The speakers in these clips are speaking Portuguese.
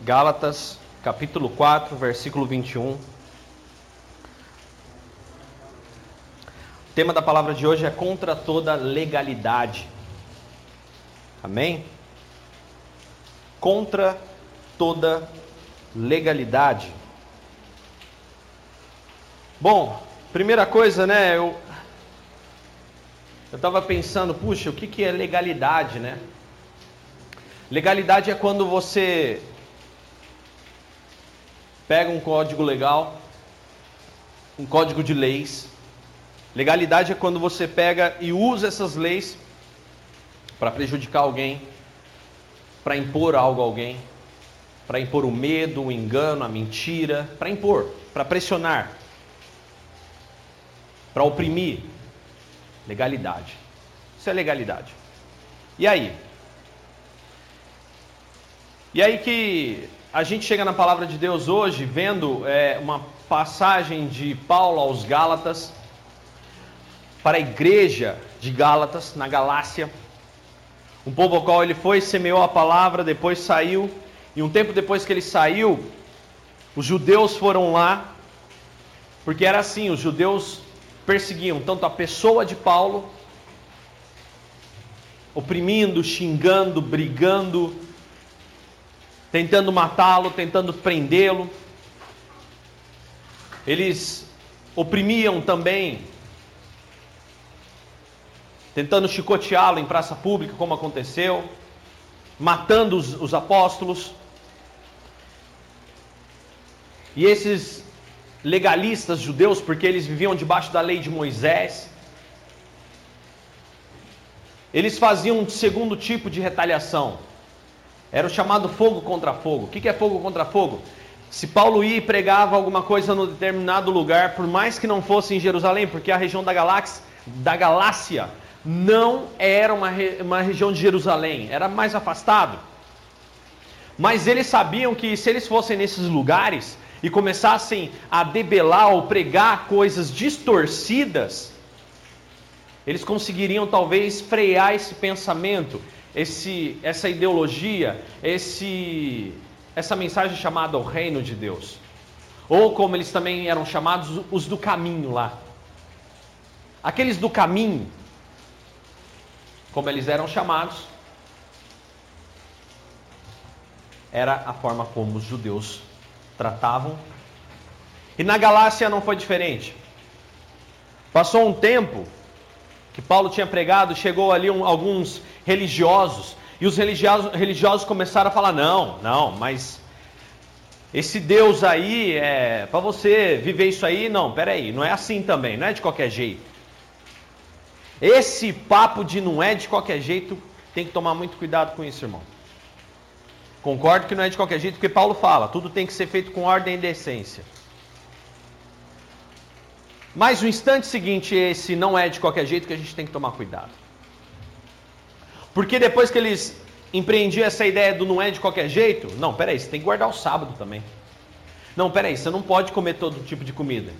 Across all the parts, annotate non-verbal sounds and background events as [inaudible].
Gálatas, capítulo 4, versículo 21. O tema da palavra de hoje é contra toda legalidade. Amém? Contra toda legalidade. Bom, primeira coisa, né? Eu eu estava pensando, puxa, o que, que é legalidade, né? Legalidade é quando você pega um código legal, um código de leis. Legalidade é quando você pega e usa essas leis para prejudicar alguém, para impor algo a alguém, para impor o medo, o engano, a mentira, para impor, para pressionar, para oprimir. Legalidade. Isso é legalidade. E aí? E aí que a gente chega na palavra de Deus hoje, vendo é, uma passagem de Paulo aos Gálatas, para a igreja de Gálatas, na Galácia, um povo ao qual ele foi, semeou a palavra, depois saiu, e um tempo depois que ele saiu, os judeus foram lá, porque era assim: os judeus perseguiam tanto a pessoa de Paulo, oprimindo, xingando, brigando, tentando matá-lo, tentando prendê-lo. Eles oprimiam também, tentando chicoteá-lo em praça pública, como aconteceu, matando os, os apóstolos. E esses legalistas judeus, porque eles viviam debaixo da lei de Moisés, eles faziam um segundo tipo de retaliação era o chamado fogo contra fogo. O que é fogo contra fogo? Se Paulo ia e pregava alguma coisa no determinado lugar, por mais que não fosse em Jerusalém, porque a região da Galáxia, da Galácia não era uma, uma região de Jerusalém, era mais afastado. Mas eles sabiam que se eles fossem nesses lugares e começassem a debelar ou pregar coisas distorcidas, eles conseguiriam talvez frear esse pensamento esse, essa ideologia, esse, essa mensagem chamada o reino de Deus. Ou como eles também eram chamados, os do caminho lá. Aqueles do caminho, como eles eram chamados, era a forma como os judeus tratavam. E na Galácia não foi diferente. Passou um tempo que Paulo tinha pregado, chegou ali um, alguns religiosos, e os religiosos, religiosos começaram a falar: não, não, mas esse Deus aí, é, para você viver isso aí, não, peraí, não é assim também, não é de qualquer jeito. Esse papo de não é de qualquer jeito, tem que tomar muito cuidado com isso, irmão. Concordo que não é de qualquer jeito, porque Paulo fala, tudo tem que ser feito com ordem e decência. Mas o instante seguinte, esse não é de qualquer jeito que a gente tem que tomar cuidado. Porque depois que eles empreendiam essa ideia do não é de qualquer jeito, não, peraí, você tem que guardar o sábado também. Não, peraí, você não pode comer todo tipo de comida.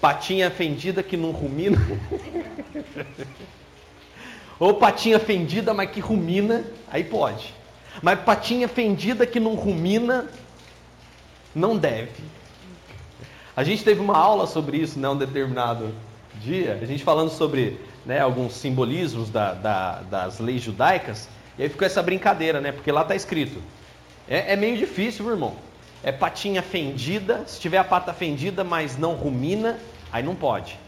Patinha fendida que não rumina. [laughs] Ou patinha fendida, mas que rumina, aí pode. Mas patinha fendida que não rumina, não deve. A gente teve uma aula sobre isso, né, um determinado dia, a gente falando sobre né, alguns simbolismos da, da, das leis judaicas, e aí ficou essa brincadeira, né, porque lá está escrito. É, é meio difícil, meu irmão. É patinha fendida, se tiver a pata fendida, mas não rumina, aí não pode.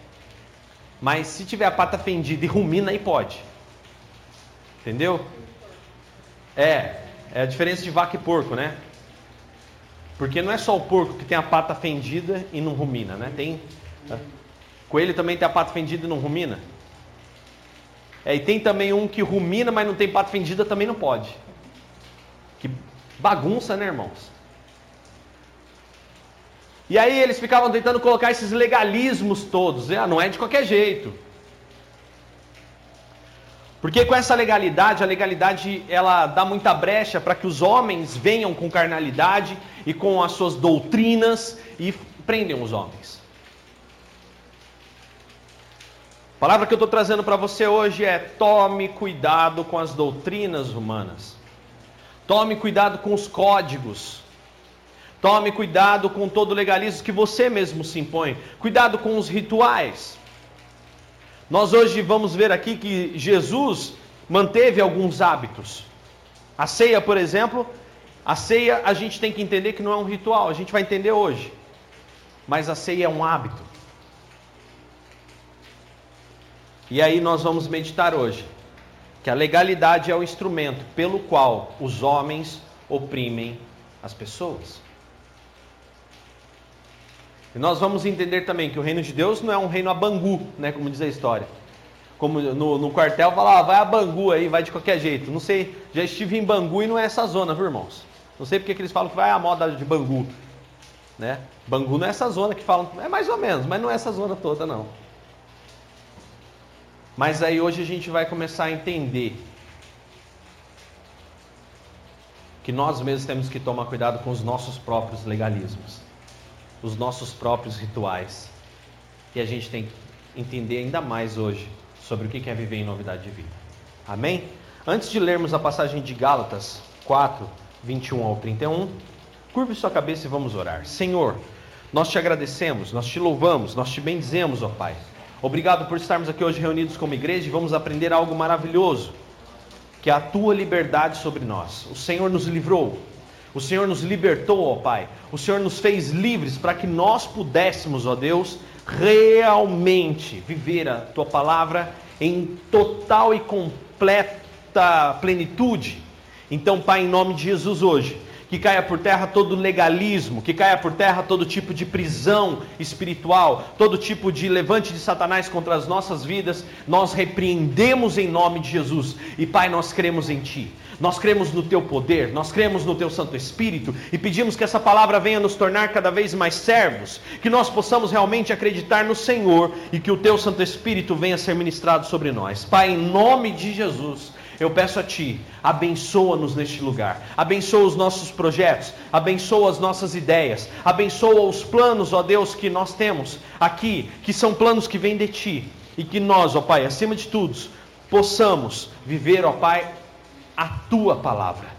Mas se tiver a pata fendida e rumina, aí pode. Entendeu? É, é a diferença de vaca e porco, né? Porque não é só o porco que tem a pata fendida e não rumina, né? Tem. Coelho também tem a pata fendida e não rumina. É, e tem também um que rumina, mas não tem pata fendida, também não pode. Que bagunça, né, irmãos? E aí eles ficavam tentando colocar esses legalismos todos. Ah, não é de qualquer jeito. Porque com essa legalidade, a legalidade ela dá muita brecha para que os homens venham com carnalidade e com as suas doutrinas e prendem os homens. A palavra que eu estou trazendo para você hoje é: tome cuidado com as doutrinas humanas. Tome cuidado com os códigos. Tome cuidado com todo o legalismo que você mesmo se impõe. Cuidado com os rituais. Nós hoje vamos ver aqui que Jesus manteve alguns hábitos. A ceia, por exemplo, a ceia a gente tem que entender que não é um ritual, a gente vai entender hoje. Mas a ceia é um hábito. E aí nós vamos meditar hoje que a legalidade é o instrumento pelo qual os homens oprimem as pessoas. E nós vamos entender também que o reino de Deus não é um reino a Bangu, né, como diz a história. Como no, no quartel fala, ah, vai a Bangu aí, vai de qualquer jeito. Não sei, já estive em Bangu e não é essa zona, viu, irmãos? Não sei porque que eles falam que vai a moda de Bangu. Né? Bangu não é essa zona que falam, é mais ou menos, mas não é essa zona toda não. Mas aí hoje a gente vai começar a entender que nós mesmos temos que tomar cuidado com os nossos próprios legalismos os nossos próprios rituais. E a gente tem que entender ainda mais hoje sobre o que é viver em novidade de vida. Amém? Antes de lermos a passagem de Gálatas 4, 21 ao 31, curve sua cabeça e vamos orar. Senhor, nós te agradecemos, nós te louvamos, nós te bendizemos, ó Pai. Obrigado por estarmos aqui hoje reunidos como igreja e vamos aprender algo maravilhoso, que é a tua liberdade sobre nós. O Senhor nos livrou o Senhor nos libertou, ó Pai. O Senhor nos fez livres para que nós pudéssemos, ó Deus, realmente viver a tua palavra em total e completa plenitude. Então, Pai, em nome de Jesus hoje, que caia por terra todo legalismo, que caia por terra todo tipo de prisão espiritual, todo tipo de levante de Satanás contra as nossas vidas, nós repreendemos em nome de Jesus. E Pai, nós cremos em Ti. Nós cremos no teu poder, nós cremos no teu Santo Espírito e pedimos que essa palavra venha nos tornar cada vez mais servos, que nós possamos realmente acreditar no Senhor e que o teu Santo Espírito venha ser ministrado sobre nós. Pai, em nome de Jesus, eu peço a Ti, abençoa-nos neste lugar, abençoa os nossos projetos, abençoa as nossas ideias, abençoa os planos, ó Deus, que nós temos aqui, que são planos que vêm de Ti, e que nós, ó Pai, acima de tudo, possamos viver, ó Pai, a tua palavra,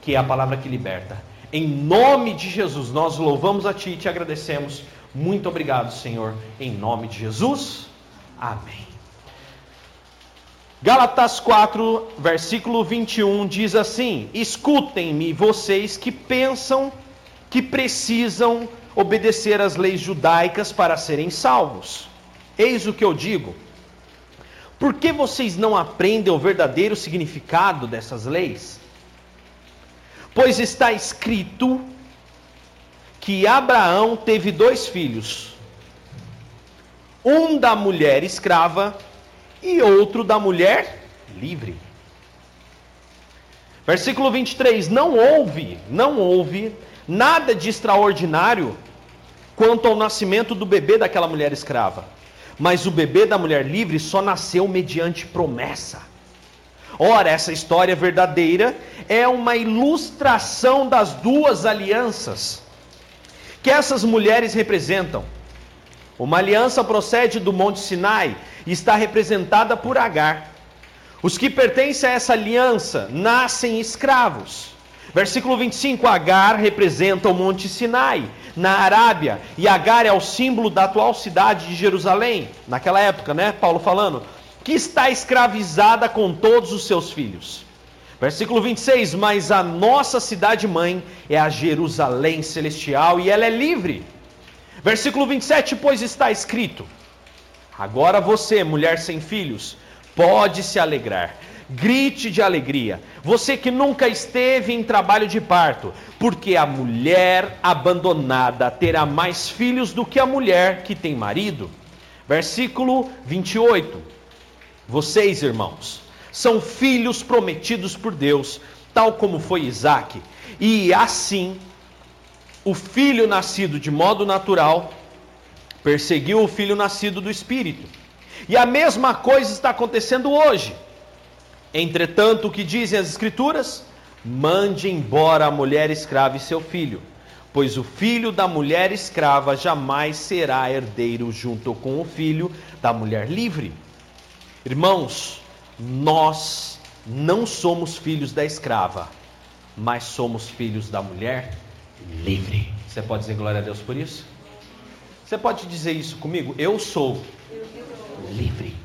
que é a palavra que liberta. Em nome de Jesus, nós louvamos a ti e te agradecemos. Muito obrigado, Senhor, em nome de Jesus. Amém. Gálatas 4, versículo 21 diz assim: Escutem-me, vocês que pensam que precisam obedecer às leis judaicas para serem salvos. Eis o que eu digo por que vocês não aprendem o verdadeiro significado dessas leis? Pois está escrito que Abraão teve dois filhos, um da mulher escrava e outro da mulher livre. Versículo 23: Não houve, não houve nada de extraordinário quanto ao nascimento do bebê daquela mulher escrava mas o bebê da mulher livre só nasceu mediante promessa. Ora, essa história verdadeira é uma ilustração das duas alianças que essas mulheres representam. Uma aliança procede do Monte Sinai e está representada por Agar. Os que pertencem a essa aliança nascem escravos. Versículo 25: Agar representa o Monte Sinai, na Arábia, e Agar é o símbolo da atual cidade de Jerusalém, naquela época, né? Paulo falando, que está escravizada com todos os seus filhos. Versículo 26: Mas a nossa cidade mãe é a Jerusalém celestial e ela é livre. Versículo 27: Pois está escrito: Agora você, mulher sem filhos, pode se alegrar grite de alegria. Você que nunca esteve em trabalho de parto, porque a mulher abandonada terá mais filhos do que a mulher que tem marido. Versículo 28. Vocês, irmãos, são filhos prometidos por Deus, tal como foi Isaac. E assim, o filho nascido de modo natural perseguiu o filho nascido do Espírito. E a mesma coisa está acontecendo hoje. Entretanto, o que dizem as Escrituras? Mande embora a mulher escrava e seu filho, pois o filho da mulher escrava jamais será herdeiro junto com o filho da mulher livre. Irmãos, nós não somos filhos da escrava, mas somos filhos da mulher livre. Você pode dizer glória a Deus por isso? Você pode dizer isso comigo? Eu sou livre.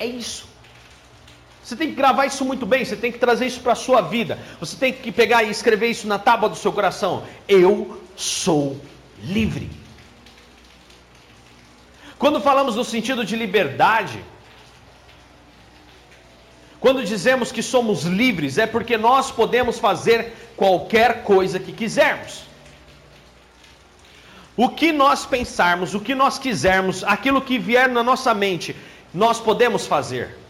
É isso. Você tem que gravar isso muito bem, você tem que trazer isso para a sua vida. Você tem que pegar e escrever isso na tábua do seu coração. Eu sou livre. Quando falamos no sentido de liberdade, quando dizemos que somos livres, é porque nós podemos fazer qualquer coisa que quisermos. O que nós pensarmos, o que nós quisermos, aquilo que vier na nossa mente, nós podemos fazer.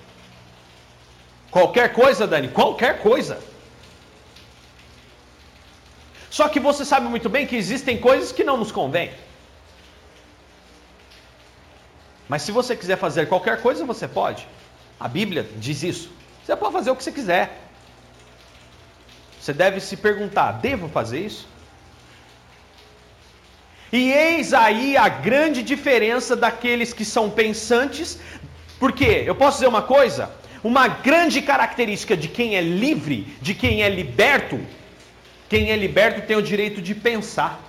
Qualquer coisa, Dani, qualquer coisa. Só que você sabe muito bem que existem coisas que não nos convêm. Mas se você quiser fazer qualquer coisa, você pode. A Bíblia diz isso. Você pode fazer o que você quiser. Você deve se perguntar: devo fazer isso? E eis aí a grande diferença daqueles que são pensantes, porque eu posso dizer uma coisa: uma grande característica de quem é livre, de quem é liberto, quem é liberto tem o direito de pensar.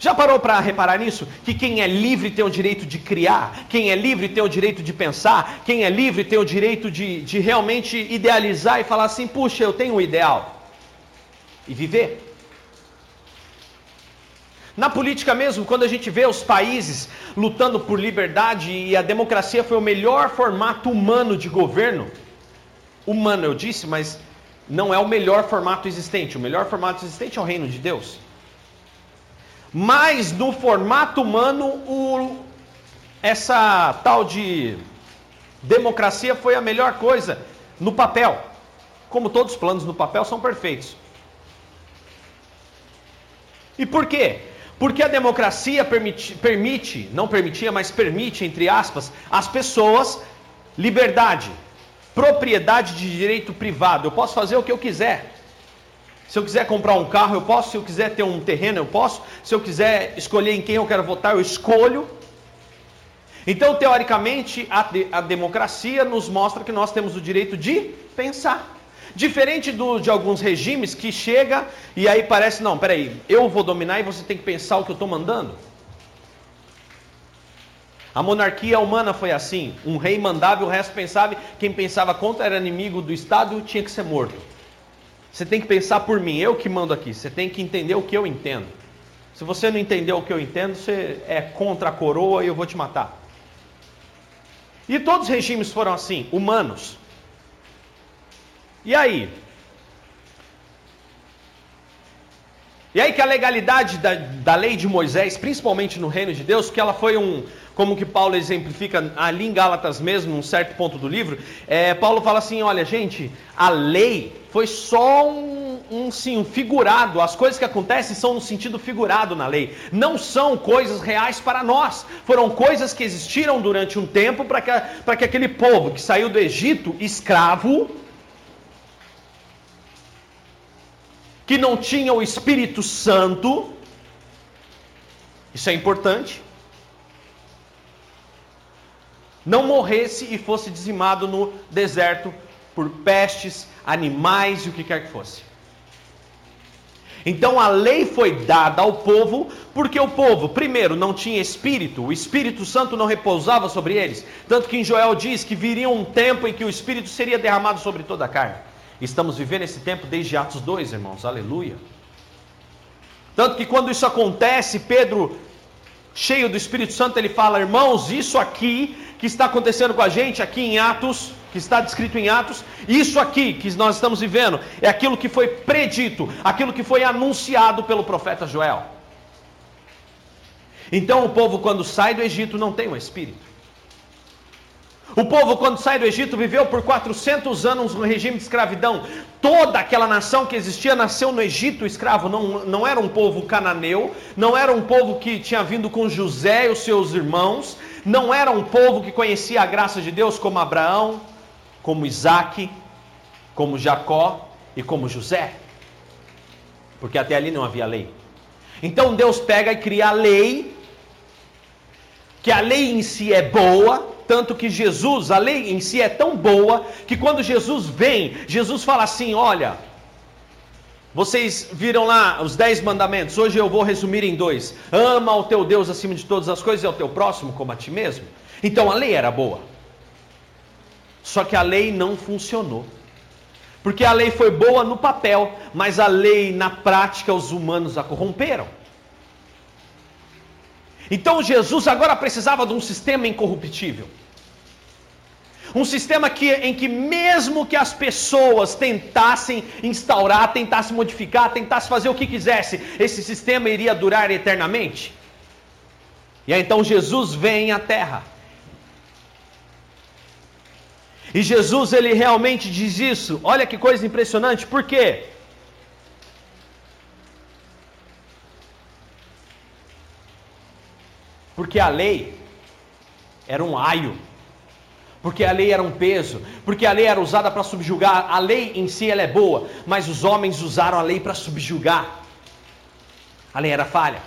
Já parou para reparar nisso? Que quem é livre tem o direito de criar, quem é livre tem o direito de pensar, quem é livre tem o direito de, de realmente idealizar e falar assim: puxa, eu tenho um ideal. E viver. Na política mesmo, quando a gente vê os países lutando por liberdade e a democracia foi o melhor formato humano de governo, humano eu disse, mas não é o melhor formato existente. O melhor formato existente é o reino de Deus. Mas no formato humano, o, essa tal de democracia foi a melhor coisa no papel. Como todos os planos no papel são perfeitos. E por quê? Porque a democracia permite, permite, não permitia, mas permite, entre aspas, as pessoas liberdade, propriedade de direito privado. Eu posso fazer o que eu quiser. Se eu quiser comprar um carro, eu posso. Se eu quiser ter um terreno, eu posso. Se eu quiser escolher em quem eu quero votar, eu escolho. Então, teoricamente, a, a democracia nos mostra que nós temos o direito de pensar. Diferente do, de alguns regimes que chega e aí parece, não, peraí, eu vou dominar e você tem que pensar o que eu estou mandando. A monarquia humana foi assim: um rei mandava e o resto pensava, quem pensava contra era inimigo do Estado e tinha que ser morto. Você tem que pensar por mim, eu que mando aqui, você tem que entender o que eu entendo. Se você não entender o que eu entendo, você é contra a coroa e eu vou te matar. E todos os regimes foram assim, humanos. E aí? E aí que a legalidade da, da lei de Moisés, principalmente no reino de Deus, que ela foi um, como que Paulo exemplifica ali em Gálatas mesmo, num certo ponto do livro, é, Paulo fala assim, olha gente, a lei foi só um, um, sim, um figurado, as coisas que acontecem são no sentido figurado na lei, não são coisas reais para nós, foram coisas que existiram durante um tempo para que, que aquele povo que saiu do Egito escravo, que não tinha o Espírito Santo, isso é importante, não morresse e fosse dizimado no deserto por pestes, animais e o que quer que fosse. Então a lei foi dada ao povo, porque o povo, primeiro, não tinha espírito, o Espírito Santo não repousava sobre eles. Tanto que em Joel diz que viria um tempo em que o Espírito seria derramado sobre toda a carne. Estamos vivendo esse tempo desde Atos 2, irmãos, aleluia. Tanto que quando isso acontece, Pedro, cheio do Espírito Santo, ele fala: irmãos, isso aqui que está acontecendo com a gente, aqui em Atos, que está descrito em Atos, isso aqui que nós estamos vivendo, é aquilo que foi predito, aquilo que foi anunciado pelo profeta Joel. Então o povo, quando sai do Egito, não tem um Espírito. O povo, quando sai do Egito, viveu por 400 anos no regime de escravidão. Toda aquela nação que existia nasceu no Egito escravo. Não, não era um povo cananeu, não era um povo que tinha vindo com José e os seus irmãos, não era um povo que conhecia a graça de Deus como Abraão, como Isaac, como Jacó e como José. Porque até ali não havia lei. Então Deus pega e cria a lei, que a lei em si é boa, tanto que Jesus, a lei em si é tão boa, que quando Jesus vem, Jesus fala assim: olha, vocês viram lá os dez mandamentos, hoje eu vou resumir em dois: ama o teu Deus acima de todas as coisas e ao teu próximo como a ti mesmo. Então a lei era boa, só que a lei não funcionou. Porque a lei foi boa no papel, mas a lei na prática os humanos a corromperam. Então Jesus agora precisava de um sistema incorruptível. Um sistema que, em que, mesmo que as pessoas tentassem instaurar, tentassem modificar, tentassem fazer o que quisesse, esse sistema iria durar eternamente. E aí então Jesus vem à terra. E Jesus ele realmente diz isso. Olha que coisa impressionante. Por quê? Porque a lei era um aio. Porque a lei era um peso, porque a lei era usada para subjugar. A lei em si ela é boa, mas os homens usaram a lei para subjugar. A lei era falha.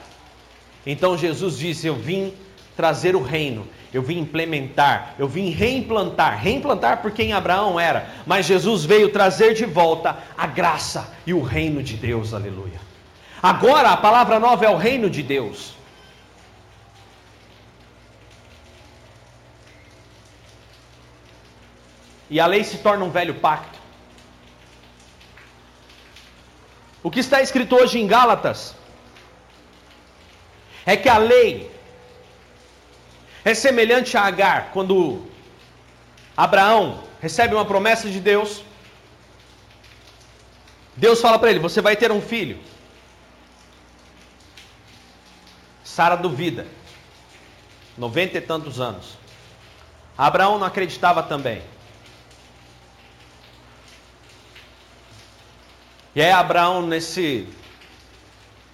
Então Jesus disse: Eu vim trazer o reino, eu vim implementar, eu vim reimplantar. Reimplantar por quem Abraão era, mas Jesus veio trazer de volta a graça e o reino de Deus. Aleluia. Agora a palavra nova é o reino de Deus. E a lei se torna um velho pacto. O que está escrito hoje em Gálatas é que a lei é semelhante a Agar, quando Abraão recebe uma promessa de Deus. Deus fala para ele: Você vai ter um filho. Sara duvida, noventa e tantos anos. Abraão não acreditava também. E aí Abraão, nesse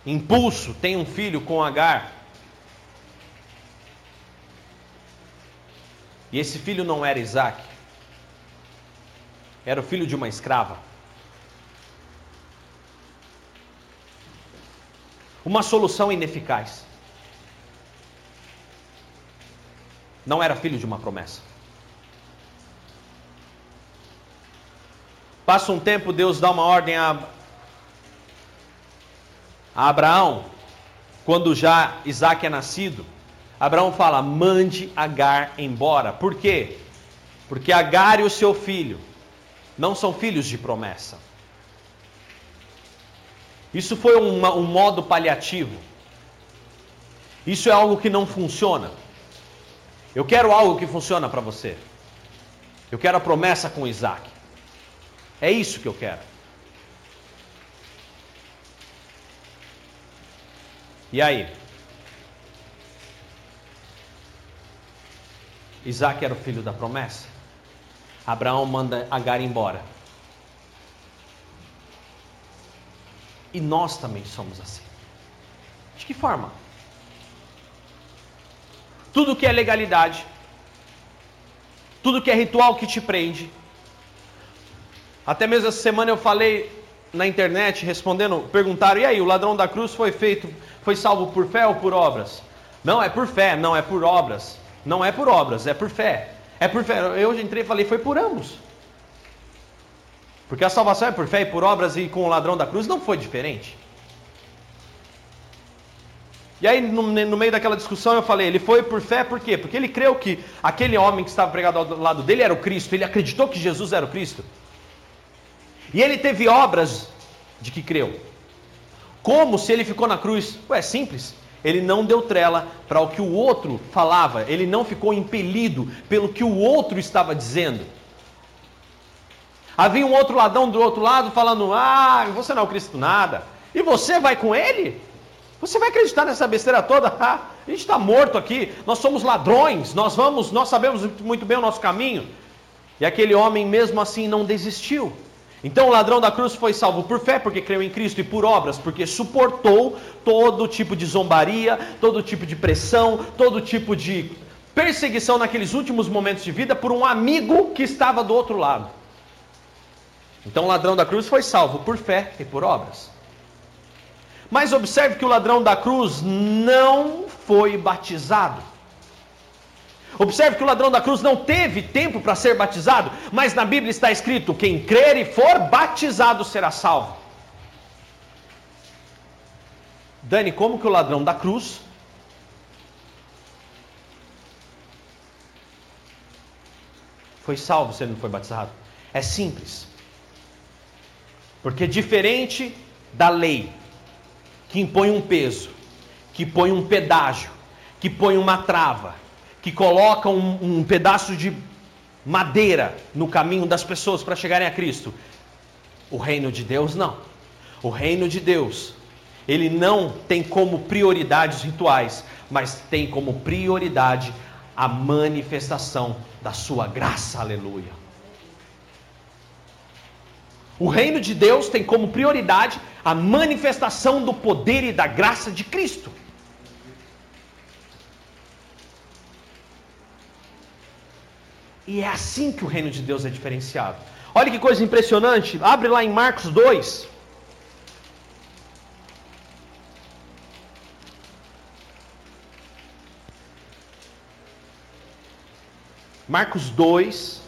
impulso, tem um filho com Agar. E esse filho não era Isaac, era o filho de uma escrava. Uma solução ineficaz. Não era filho de uma promessa. Passa um tempo, Deus dá uma ordem a, a Abraão, quando já Isaac é nascido. Abraão fala: mande Agar embora. Por quê? Porque Agar e o seu filho não são filhos de promessa. Isso foi uma, um modo paliativo. Isso é algo que não funciona. Eu quero algo que funciona para você. Eu quero a promessa com Isaac. É isso que eu quero. E aí? Isaac era o filho da promessa. Abraão manda Agar embora. E nós também somos assim. De que forma? Tudo que é legalidade, tudo que é ritual que te prende, até mesmo essa semana eu falei na internet, respondendo, perguntaram: e aí, o ladrão da cruz foi feito, foi salvo por fé ou por obras? Não, é por fé, não é por obras. Não é por obras, é por fé. É por fé. Eu entrei e falei: foi por ambos. Porque a salvação é por fé e por obras, e com o ladrão da cruz não foi diferente. E aí, no, no, meio daquela discussão, eu falei: ele foi por fé, por quê? Porque ele creu que aquele homem que estava pregado ao lado dele era o Cristo, ele acreditou que Jesus era o Cristo. E ele teve obras de que creu. Como se ele ficou na cruz? Ué, simples. Ele não deu trela para o que o outro falava, ele não ficou impelido pelo que o outro estava dizendo. Havia um outro ladrão do outro lado falando: Ah, você não é o Cristo nada. E você vai com ele? Você vai acreditar nessa besteira toda? [laughs] Ah, a gente está morto aqui, nós somos ladrões, nós vamos, nós sabemos muito bem o nosso caminho. E aquele homem mesmo assim não desistiu. Então o ladrão da cruz foi salvo por fé, porque creu em Cristo, e por obras, porque suportou todo tipo de zombaria, todo tipo de pressão, todo tipo de perseguição naqueles últimos momentos de vida por um amigo que estava do outro lado. Então o ladrão da cruz foi salvo por fé e por obras. Mas observe que o ladrão da cruz não foi batizado. Observe que o ladrão da cruz não teve tempo para ser batizado, mas na Bíblia está escrito: quem crer e for batizado será salvo. Dani, como que o ladrão da cruz foi salvo se ele não foi batizado? É simples. Porque diferente da lei, que impõe um peso, que põe um pedágio, que põe uma trava, que coloca um, um pedaço de madeira no caminho das pessoas para chegarem a Cristo. O reino de Deus não. O reino de Deus, ele não tem como prioridade os rituais, mas tem como prioridade a manifestação da sua graça. Aleluia. O reino de Deus tem como prioridade a manifestação do poder e da graça de Cristo. E é assim que o reino de Deus é diferenciado. Olha que coisa impressionante. Abre lá em Marcos 2. Marcos 2,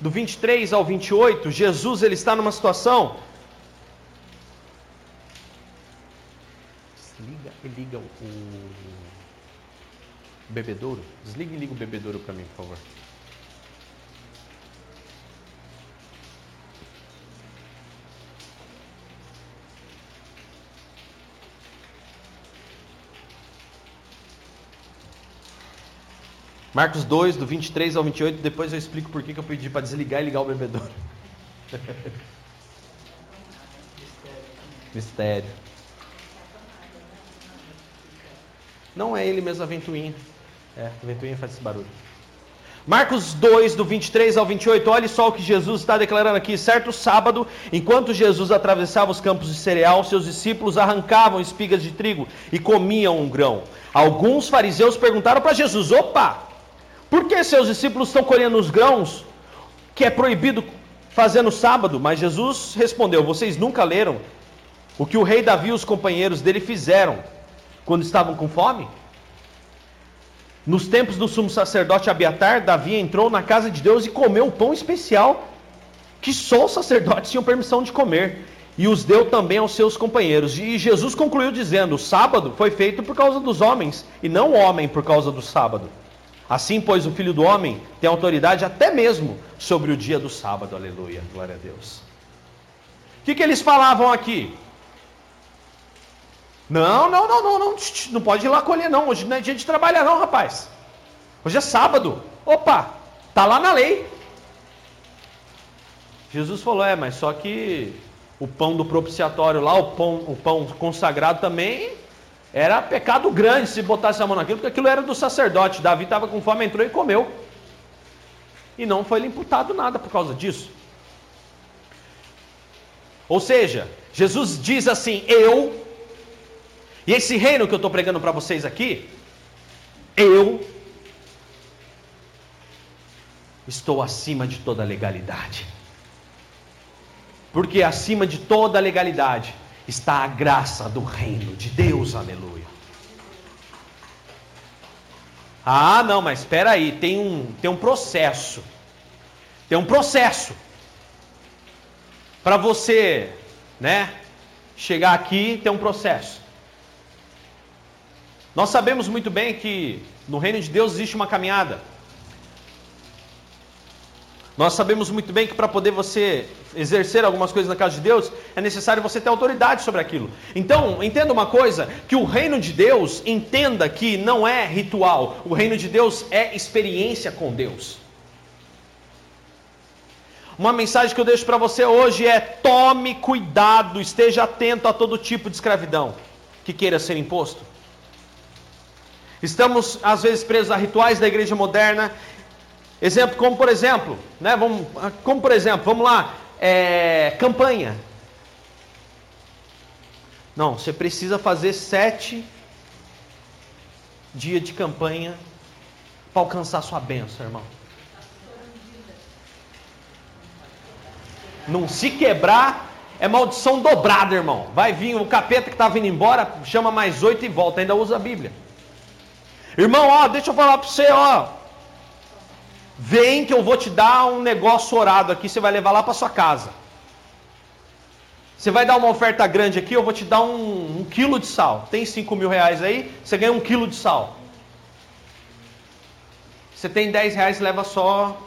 do 23 ao 28, Jesus ele está numa situação. Desliga e liga o bebedouro. Desliga e liga o bebedouro para mim, por favor. Marcos 2, do 23 ao 28, depois eu explico por que eu pedi para desligar e ligar o bebedouro. [laughs] Mistério. Não é ele mesmo a ventoinha. É, a ventoinha faz esse barulho. Marcos 2, do 23 ao 28, olha só o que Jesus está declarando aqui. Certo sábado, enquanto Jesus atravessava os campos de cereal, seus discípulos arrancavam espigas de trigo e comiam um grão. Alguns fariseus perguntaram para Jesus: opa, por que seus discípulos estão colhendo os grãos que é proibido fazer no sábado? Mas Jesus respondeu: Vocês nunca leram o que o rei Davi e os companheiros dele fizeram quando estavam com fome? Nos tempos do sumo sacerdote Abiatar, Davi entrou na casa de Deus e comeu um pão especial que só os sacerdotes tinham permissão de comer e os deu também aos seus companheiros. E Jesus concluiu dizendo: O sábado foi feito por causa dos homens e não o homem por causa do sábado. Assim, pois, o Filho do Homem tem autoridade até mesmo sobre o dia do sábado. Aleluia. Glória a Deus. O que, que eles falavam aqui? Não, não, não, não, não, não pode ir lá colher, não. Hoje não é dia de trabalhar, não, rapaz. Hoje é sábado. Opa, tá lá na lei. Jesus falou: é, mas só que o pão do propiciatório lá, o pão, o pão consagrado também era pecado grande se botasse a mão naquilo, porque aquilo era do sacerdote. Davi estava com fome, entrou e comeu. E não foi lhe imputado nada por causa disso. Ou seja, Jesus diz assim: Eu, e esse reino que eu estou pregando para vocês aqui, eu estou acima de toda legalidade. Porque acima de toda legalidade está a graça do reino de Deus, aleluia. Ah, não, mas espera aí, tem um, tem um processo. Tem um processo. Para você, né, chegar aqui, tem um processo. Nós sabemos muito bem que no reino de Deus existe uma caminhada. Nós sabemos muito bem que para poder você exercer algumas coisas na casa de Deus, é necessário você ter autoridade sobre aquilo. Então, entenda uma coisa: que o reino de Deus, entenda que não é ritual, o reino de Deus é experiência com Deus. Uma mensagem que eu deixo para você hoje é: tome cuidado, esteja atento a todo tipo de escravidão que queira ser imposto. Estamos às vezes presos a rituais da igreja moderna Exemplo, como por exemplo, né, vamos, como por exemplo, vamos lá, é, campanha. Não, você precisa fazer sete dias de campanha para alcançar sua bênção, irmão. Não se quebrar é maldição dobrada, irmão. Vai vir o capeta que está vindo embora, chama mais oito e volta, ainda usa a Bíblia. Irmão, ó, deixa eu falar para você, ó. Vem que eu vou te dar um negócio orado aqui, você vai levar lá para sua casa. Você vai dar uma oferta grande aqui, eu vou te dar um, um quilo de sal. Tem cinco mil reais aí, você ganha um quilo de sal. Você tem dez reais, leva só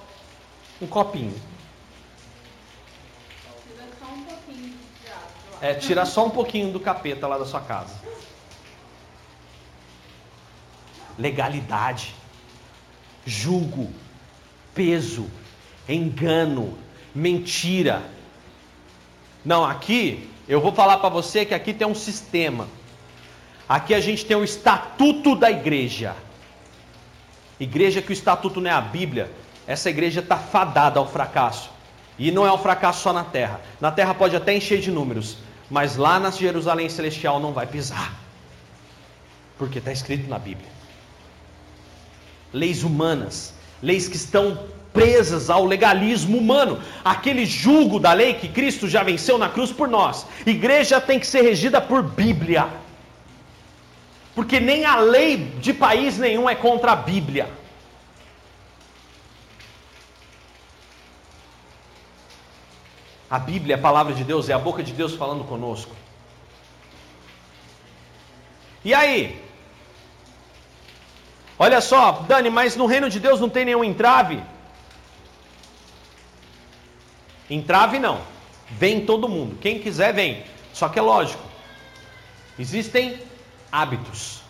um copinho. É, tira só um pouquinho do capeta lá da sua casa. Legalidade, julgo, peso, engano, mentira. Não, aqui eu vou falar para você que aqui tem um sistema. Aqui a gente tem o estatuto da igreja. Igreja que o estatuto não é a Bíblia, essa igreja está fadada ao fracasso. E não é um fracasso só na terra. Na terra pode até encher de números, mas lá na Jerusalém celestial não vai pisar. Porque está escrito na Bíblia. Leis humanas, leis que estão presas ao legalismo humano, aquele julgo da lei que Cristo já venceu na cruz por nós. Igreja tem que ser regida por Bíblia. Porque nem a lei de país nenhum é contra a Bíblia. A Bíblia, a palavra de Deus, é a boca de Deus falando conosco. E aí? Olha só, Dani, mas no reino de Deus não tem nenhum entrave? Entrave não. Vem todo mundo. Quem quiser, vem. Só que é lógico. Existem hábitos.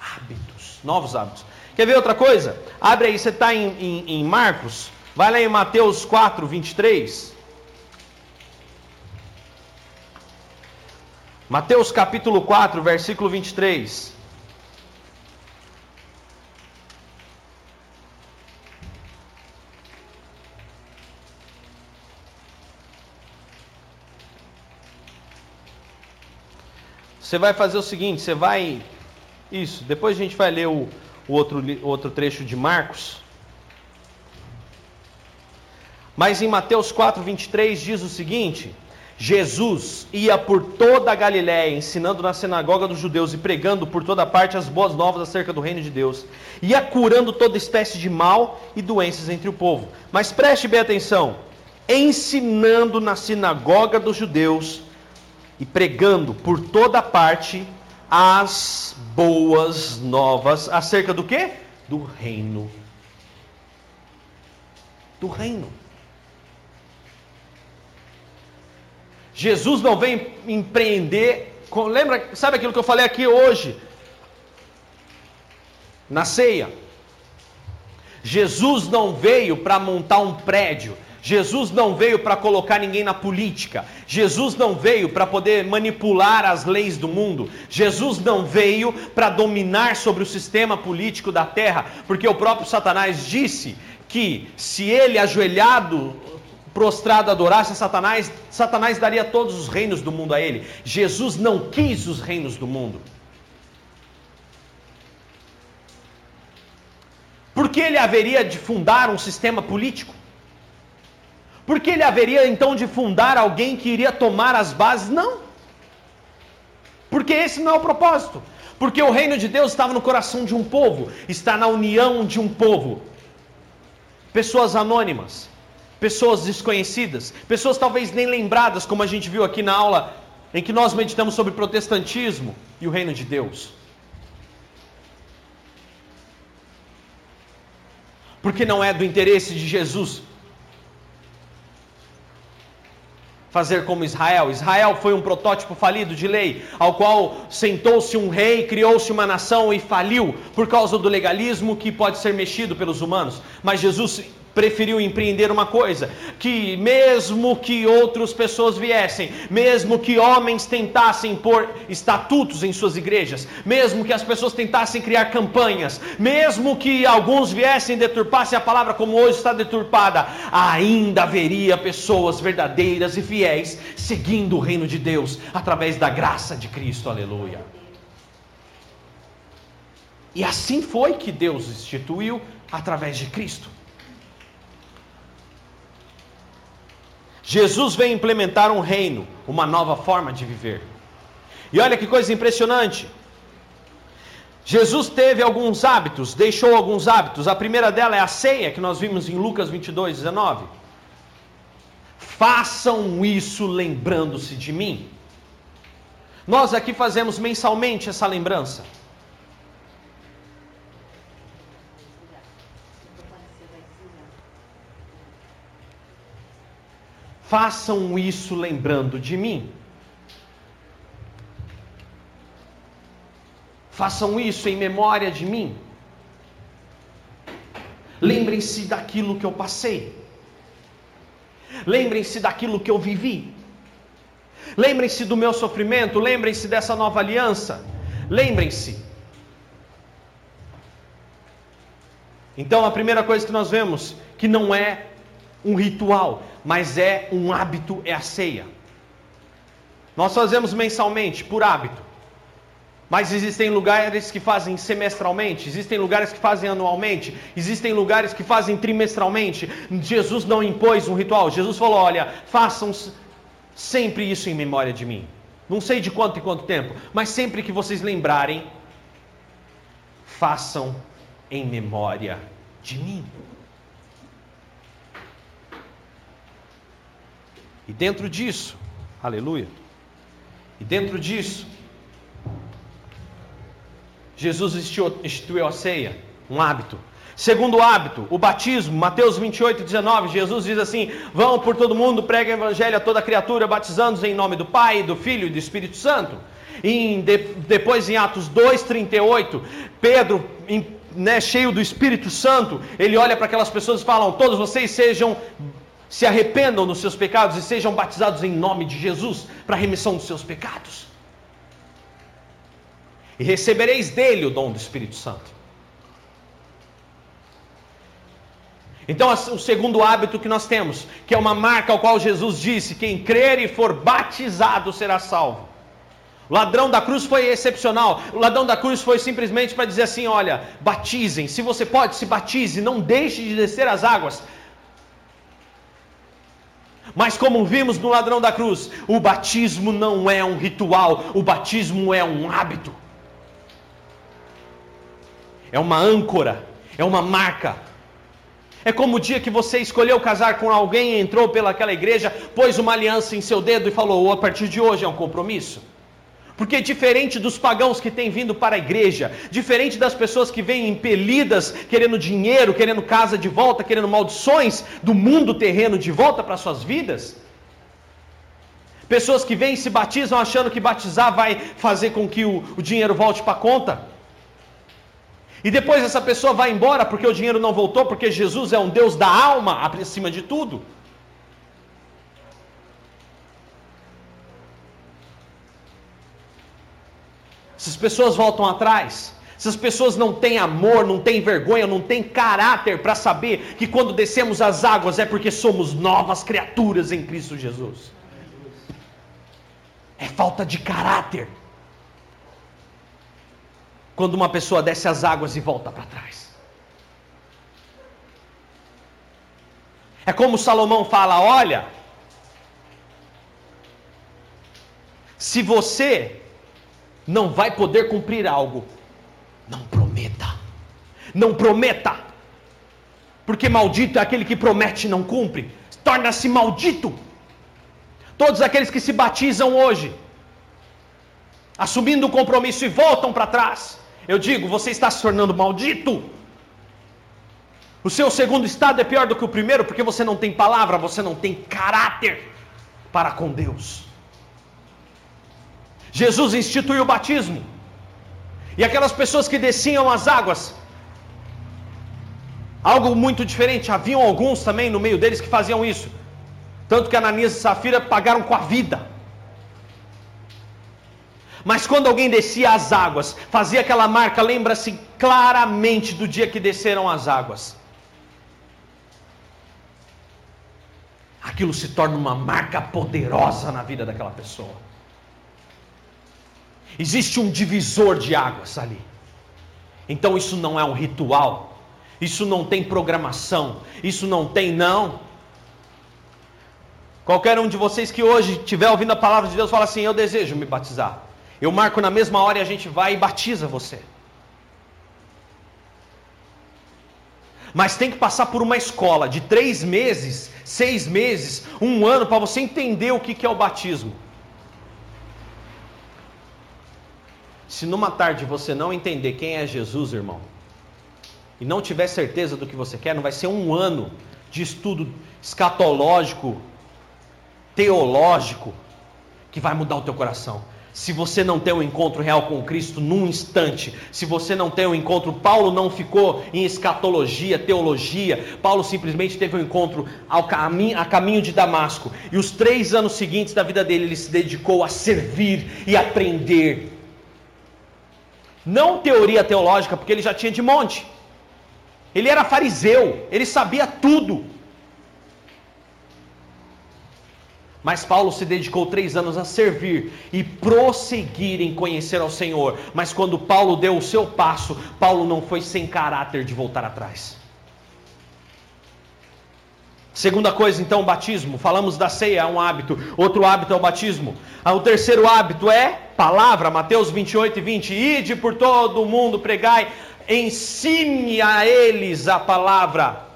Hábitos. Novos hábitos. Quer ver outra coisa? Abre aí, você está em, em, em Marcos. Vai lá em Mateus 4, 23. Mateus capítulo 4, versículo 23. Você vai fazer o seguinte, você vai. Isso, depois a gente vai ler o, o outro, o outro trecho de Marcos. Mas em Mateus 4, 23 diz o seguinte: Jesus ia por toda a Galiléia, ensinando na sinagoga dos judeus e pregando por toda parte as boas novas acerca do reino de Deus. Ia curando toda espécie de mal e doenças entre o povo. Mas preste bem atenção: ensinando na sinagoga dos judeus e pregando por toda parte as boas novas acerca do que? Do reino. Do reino. Jesus não vem empreender. Com, lembra, sabe aquilo que eu falei aqui hoje? Na ceia. Jesus não veio para montar um prédio. Jesus não veio para colocar ninguém na política. Jesus não veio para poder manipular as leis do mundo. Jesus não veio para dominar sobre o sistema político da terra, porque o próprio Satanás disse que se ele ajoelhado prostrado adorasse a Satanás, Satanás daria todos os reinos do mundo a ele. Jesus não quis os reinos do mundo. Por que ele haveria de fundar um sistema político? Por que ele haveria então de fundar alguém que iria tomar as bases? Não. Porque esse não é o propósito. Porque o reino de Deus estava no coração de um povo, está na união de um povo. Pessoas anônimas, pessoas desconhecidas, pessoas talvez nem lembradas, como a gente viu aqui na aula em que nós meditamos sobre protestantismo e o reino de Deus. Porque não é do interesse de Jesus fazer como Israel. Israel foi um protótipo falido de lei, ao qual sentou-se um rei, criou-se uma nação e faliu por causa do legalismo que pode ser mexido pelos humanos. Mas Jesus preferiu empreender uma coisa: que mesmo que outras pessoas viessem, mesmo que homens tentassem pôr estatutos em suas igrejas, mesmo que as pessoas tentassem criar campanhas, mesmo que alguns viessem e deturpassem a palavra como hoje está deturpada, ainda haveria pessoas verdadeiras e fiéis seguindo o reino de Deus através da graça de Cristo. Aleluia. E assim foi que Deus instituiu através de Cristo. Jesus vem implementar um reino, uma nova forma de viver. E olha que coisa impressionante. Jesus teve alguns hábitos, deixou alguns hábitos. A primeira dela é a ceia, que nós vimos em Lucas 22, 19. Façam isso lembrando-se de mim. Nós aqui fazemos mensalmente essa lembrança. Façam isso lembrando de mim. Façam isso em memória de mim. Lembrem-se daquilo que eu passei. Lembrem-se daquilo que eu vivi. Lembrem-se do meu sofrimento. Lembrem-se dessa nova aliança. Lembrem-se. Então, a primeira coisa que nós vemos, que não é um ritual, mas é um hábito, é a ceia. Nós fazemos mensalmente, por hábito. Mas existem lugares que fazem semestralmente, existem lugares que fazem anualmente, existem lugares que fazem trimestralmente. Jesus não impôs um ritual. Jesus falou: olha, façam sempre isso em memória de mim. Não sei de quanto em quanto tempo, mas sempre que vocês lembrarem, façam em memória de mim. E dentro disso, aleluia, e dentro disso, Jesus instituiu a ceia, um hábito. Segundo hábito, o batismo, Mateus 28, 19, Jesus diz assim: Vão por todo mundo, preguem o evangelho a toda criatura, batizando-os em nome do Pai, do Filho e do Espírito Santo. E de, depois em Atos 2, 38, Pedro, né, cheio do Espírito Santo, ele olha para aquelas pessoas e fala: Todos vocês sejam se arrependam dos seus pecados e sejam batizados em nome de Jesus para a remissão dos seus pecados e recebereis dele o dom do Espírito Santo. Então, o segundo hábito que nós temos, que é uma marca ao qual Jesus disse: quem crer e for batizado será salvo. O ladrão da cruz foi excepcional. O ladrão da cruz foi simplesmente para dizer assim: olha, batizem. Se você pode, se batize. Não deixe de descer as águas. Mas como vimos no ladrão da cruz, o batismo não é um ritual, o batismo é um hábito é uma âncora, é uma marca. É como o dia que você escolheu casar com alguém, entrou pelaquela igreja, pôs uma aliança em seu dedo e falou: a partir de hoje é um compromisso. Porque diferente dos pagãos que têm vindo para a igreja, diferente das pessoas que vêm impelidas, querendo dinheiro, querendo casa de volta, querendo maldições do mundo terreno de volta para suas vidas, pessoas que vêm e se batizam achando que batizar vai fazer com que o, o dinheiro volte para a conta. E depois essa pessoa vai embora porque o dinheiro não voltou, porque Jesus é um Deus da alma acima de tudo. Essas pessoas voltam atrás. Essas pessoas não têm amor, não têm vergonha, não têm caráter para saber que quando descemos as águas é porque somos novas criaturas em Cristo Jesus. É falta de caráter quando uma pessoa desce as águas e volta para trás. É como Salomão fala: olha, se você não vai poder cumprir algo, não prometa. Não prometa. Porque maldito é aquele que promete e não cumpre. Torna-se maldito. Todos aqueles que se batizam hoje, assumindo o compromisso e voltam para trás, eu digo, você está se tornando maldito. O seu segundo estado é pior do que o primeiro, porque você não tem palavra, você não tem caráter para com Deus. Jesus instituiu o batismo. E aquelas pessoas que desciam as águas, algo muito diferente, haviam alguns também no meio deles que faziam isso. Tanto que Ananias e Safira pagaram com a vida. Mas quando alguém descia as águas, fazia aquela marca, lembra-se claramente do dia que desceram as águas. Aquilo se torna uma marca poderosa na vida daquela pessoa. Existe um divisor de águas ali. Então isso não é um ritual. Isso não tem programação. Isso não tem, não. Qualquer um de vocês que hoje estiver ouvindo a palavra de Deus, fala assim: Eu desejo me batizar. Eu marco na mesma hora e a gente vai e batiza você. Mas tem que passar por uma escola de três meses, seis meses, um ano, para você entender o que é o batismo. Se numa tarde você não entender quem é Jesus, irmão, e não tiver certeza do que você quer, não vai ser um ano de estudo escatológico, teológico, que vai mudar o teu coração. Se você não tem um encontro real com Cristo num instante, se você não tem um encontro, Paulo não ficou em escatologia, teologia, Paulo simplesmente teve um encontro ao caminho, a caminho de Damasco. E os três anos seguintes da vida dele, ele se dedicou a servir e aprender. Não teoria teológica, porque ele já tinha de monte. Ele era fariseu, ele sabia tudo. Mas Paulo se dedicou três anos a servir e prosseguir em conhecer ao Senhor. Mas quando Paulo deu o seu passo, Paulo não foi sem caráter de voltar atrás. Segunda coisa, então, o batismo. Falamos da ceia, é um hábito. Outro hábito é o batismo. Ah, o terceiro hábito é palavra. Mateus 28 e 20. Ide por todo o mundo, pregai, ensine a eles a palavra.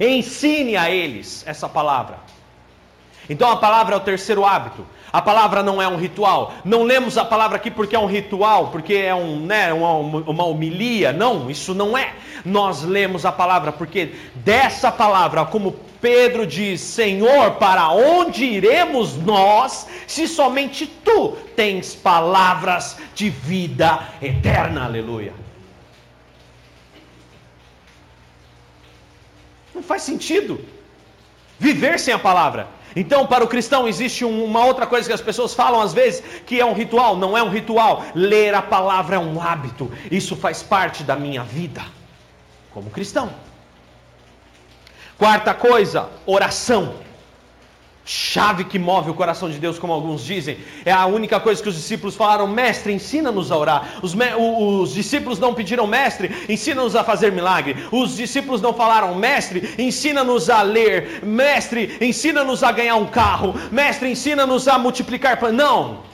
Ensine a eles essa palavra. Então a palavra é o terceiro hábito. A palavra não é um ritual. Não lemos a palavra aqui porque é um ritual, porque é um, né, uma, uma homilia. Não, isso não é. Nós lemos a palavra porque dessa palavra, como Pedro diz: Senhor, para onde iremos nós se somente tu tens palavras de vida eterna? Aleluia. Não faz sentido viver sem a palavra. Então, para o cristão, existe uma outra coisa que as pessoas falam às vezes, que é um ritual. Não é um ritual. Ler a palavra é um hábito. Isso faz parte da minha vida, como cristão. Quarta coisa, oração chave que move o coração de Deus, como alguns dizem. É a única coisa que os discípulos falaram: Mestre, ensina-nos a orar. Os, os, discípulos não pediram, Mestre, ensina-nos a fazer milagre. Os discípulos não falaram, Mestre, ensina-nos a ler. Mestre, ensina-nos a ganhar um carro. Mestre, ensina-nos a multiplicar. Não.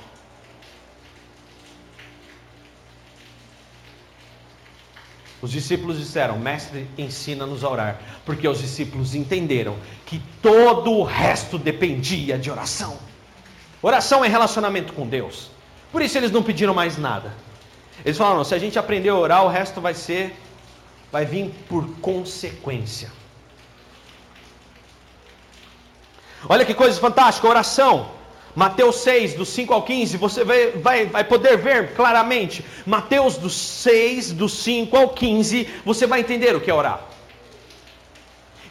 Os discípulos disseram: Mestre, ensina-nos a orar, porque os discípulos entenderam que todo o resto dependia de oração. Oração é relacionamento com Deus. Por isso eles não pediram mais nada. Eles falaram: se a gente aprender a orar, o resto vai ser, vai vir por consequência. Olha que coisa fantástica, oração. Mateus 6, do 5 ao 15, você vai, vai, vai poder ver claramente. Mateus do 6, do 5 ao 15, você vai entender o que é orar.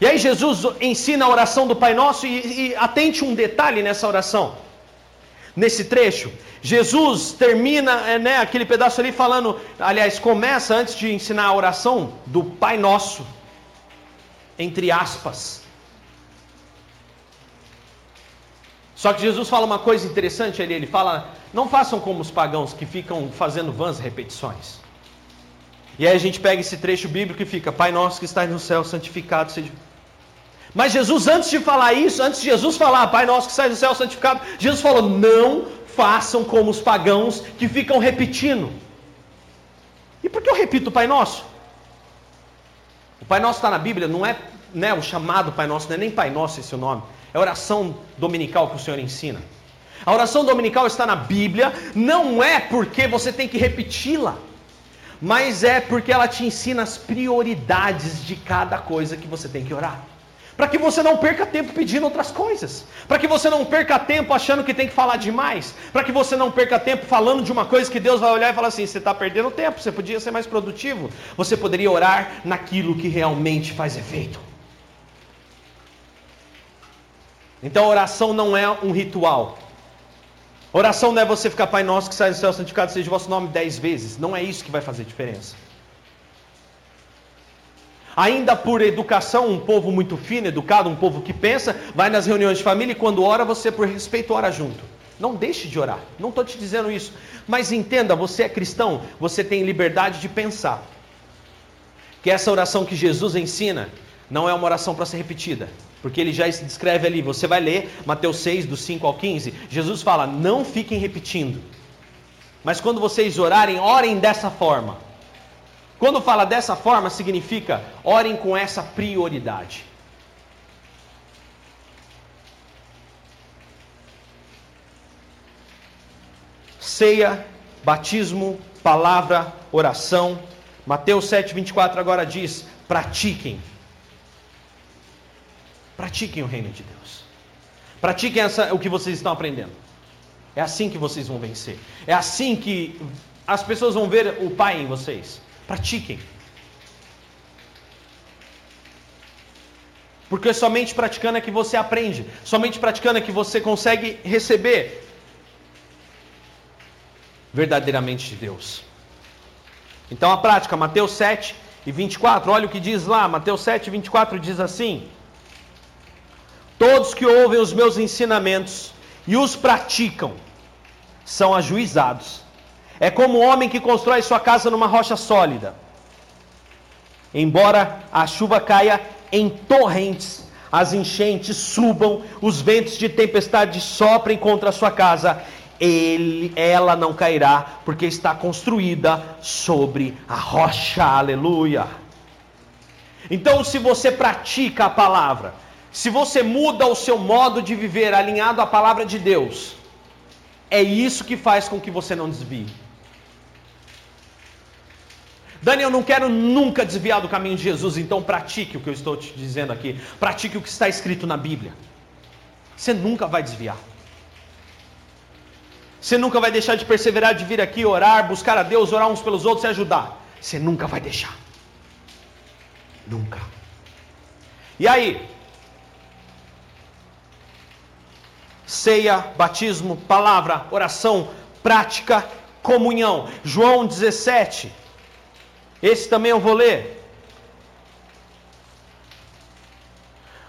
E aí Jesus ensina a oração do Pai Nosso e, e atente um detalhe nessa oração. Nesse trecho, Jesus termina é, né, aquele pedaço ali falando, aliás, começa antes de ensinar a oração do Pai Nosso, entre aspas. Só que Jesus fala uma coisa interessante ali, ele fala: não façam como os pagãos que ficam fazendo vãs repetições. E aí a gente pega esse trecho bíblico e fica: Pai nosso que estás no céu, santificado seja. Mas Jesus, antes de falar isso, antes de Jesus falar, Pai nosso que estás no céu, santificado, Jesus falou: não façam como os pagãos que ficam repetindo. E por que eu repito o Pai Nosso? O Pai Nosso está na Bíblia, não é né, o chamado Pai Nosso, não é nem Pai Nosso esse é o nome. É a oração dominical que o Senhor ensina. A oração dominical está na Bíblia, não é porque você tem que repeti-la, mas é porque ela te ensina as prioridades de cada coisa que você tem que orar. Para que você não perca tempo pedindo outras coisas. Para que você não perca tempo achando que tem que falar demais. Para que você não perca tempo falando de uma coisa que Deus vai olhar e falar assim: você está perdendo tempo, você podia ser mais produtivo. Você poderia orar naquilo que realmente faz efeito. Então oração não é um ritual. Oração não é você ficar, Pai Nosso que sai do céu, santificado seja o vosso nome dez vezes. Não é isso que vai fazer diferença. Ainda por educação, um povo muito fino, educado, um povo que pensa, vai nas reuniões de família e quando ora, você por respeito ora junto. Não deixe de orar. Não estou te dizendo isso. Mas entenda, você é cristão, você tem liberdade de pensar. Que essa oração que Jesus ensina não é uma oração para ser repetida. Porque ele já descreve ali, você vai ler Mateus 6, do 5 ao 15. Jesus fala: não fiquem repetindo. Mas quando vocês orarem, orem dessa forma. Quando fala dessa forma, significa orem com essa prioridade. Ceia, batismo, palavra, oração. Mateus 7, 24 agora diz: pratiquem. Pratiquem o reino de Deus. Pratiquem essa, o que vocês estão aprendendo. É assim que vocês vão vencer. É assim que as pessoas vão ver o Pai em vocês. Pratiquem. Porque somente praticando é que você aprende. Somente praticando é que você consegue receber verdadeiramente de Deus. Então a prática, Mateus 7 e 24, olha o que diz lá, Mateus 7 e 24 diz assim: Todos que ouvem os meus ensinamentos e os praticam são ajuizados. É como o homem que constrói sua casa numa rocha sólida. Embora a chuva caia em torrentes, as enchentes subam, os ventos de tempestade soprem contra a sua casa, ele, ela não cairá, porque está construída sobre a rocha. Aleluia. Então, se você pratica a palavra, se você muda o seu modo de viver alinhado à palavra de Deus, é isso que faz com que você não desvie. Dani, eu não quero nunca desviar do caminho de Jesus, então pratique o que eu estou te dizendo aqui. Pratique o que está escrito na Bíblia. Você nunca vai desviar. Você nunca vai deixar de perseverar, de vir aqui orar, buscar a Deus, orar uns pelos outros e ajudar. Você nunca vai deixar. Nunca. E aí? Ceia, batismo, palavra, oração, prática, comunhão. João 17. Esse também eu vou ler.